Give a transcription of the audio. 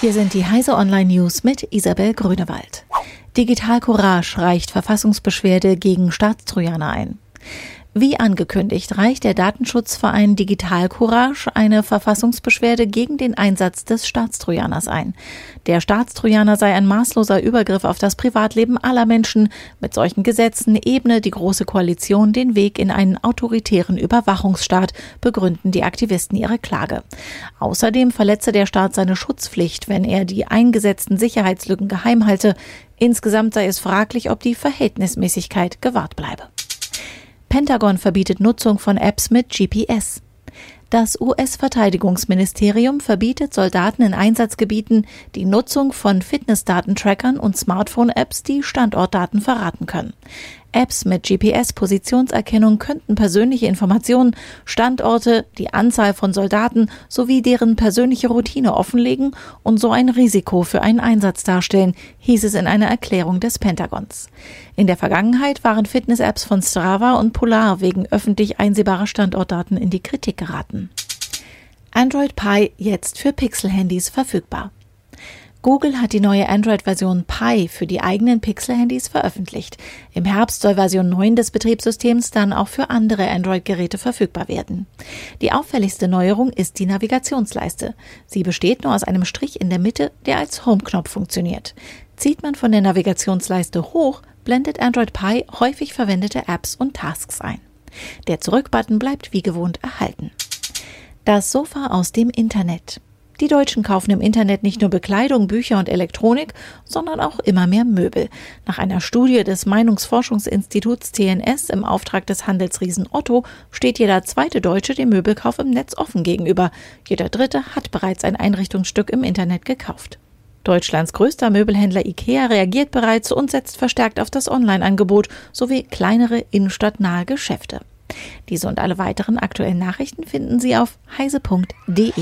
Hier sind die Heise Online News mit Isabel Grünewald. Digital Courage reicht Verfassungsbeschwerde gegen Staatstrojaner ein. Wie angekündigt, reicht der Datenschutzverein Digital Courage eine Verfassungsbeschwerde gegen den Einsatz des Staatstrojaners ein. Der Staatstrojaner sei ein maßloser Übergriff auf das Privatleben aller Menschen. Mit solchen Gesetzen ebne die Große Koalition den Weg in einen autoritären Überwachungsstaat, begründen die Aktivisten ihre Klage. Außerdem verletze der Staat seine Schutzpflicht, wenn er die eingesetzten Sicherheitslücken geheim halte. Insgesamt sei es fraglich, ob die Verhältnismäßigkeit gewahrt bleibe. Pentagon verbietet Nutzung von Apps mit GPS. Das US-Verteidigungsministerium verbietet Soldaten in Einsatzgebieten die Nutzung von Fitnessdatentrackern und Smartphone-Apps, die Standortdaten verraten können. Apps mit GPS-Positionserkennung könnten persönliche Informationen, Standorte, die Anzahl von Soldaten sowie deren persönliche Routine offenlegen und so ein Risiko für einen Einsatz darstellen, hieß es in einer Erklärung des Pentagons. In der Vergangenheit waren Fitness-Apps von Strava und Polar wegen öffentlich einsehbarer Standortdaten in die Kritik geraten. Android Pie jetzt für Pixel-Handys verfügbar. Google hat die neue Android-Version Pi für die eigenen Pixel-Handys veröffentlicht. Im Herbst soll Version 9 des Betriebssystems dann auch für andere Android-Geräte verfügbar werden. Die auffälligste Neuerung ist die Navigationsleiste. Sie besteht nur aus einem Strich in der Mitte, der als Home-Knopf funktioniert. Zieht man von der Navigationsleiste hoch, blendet Android Pi häufig verwendete Apps und Tasks ein. Der Zurück-Button bleibt wie gewohnt erhalten. Das Sofa aus dem Internet. Die Deutschen kaufen im Internet nicht nur Bekleidung, Bücher und Elektronik, sondern auch immer mehr Möbel. Nach einer Studie des Meinungsforschungsinstituts TNS im Auftrag des Handelsriesen Otto steht jeder zweite Deutsche dem Möbelkauf im Netz offen gegenüber. Jeder dritte hat bereits ein Einrichtungsstück im Internet gekauft. Deutschlands größter Möbelhändler IKEA reagiert bereits und setzt verstärkt auf das Online-Angebot sowie kleinere innenstadtnahe Geschäfte. Diese und alle weiteren aktuellen Nachrichten finden Sie auf heise.de.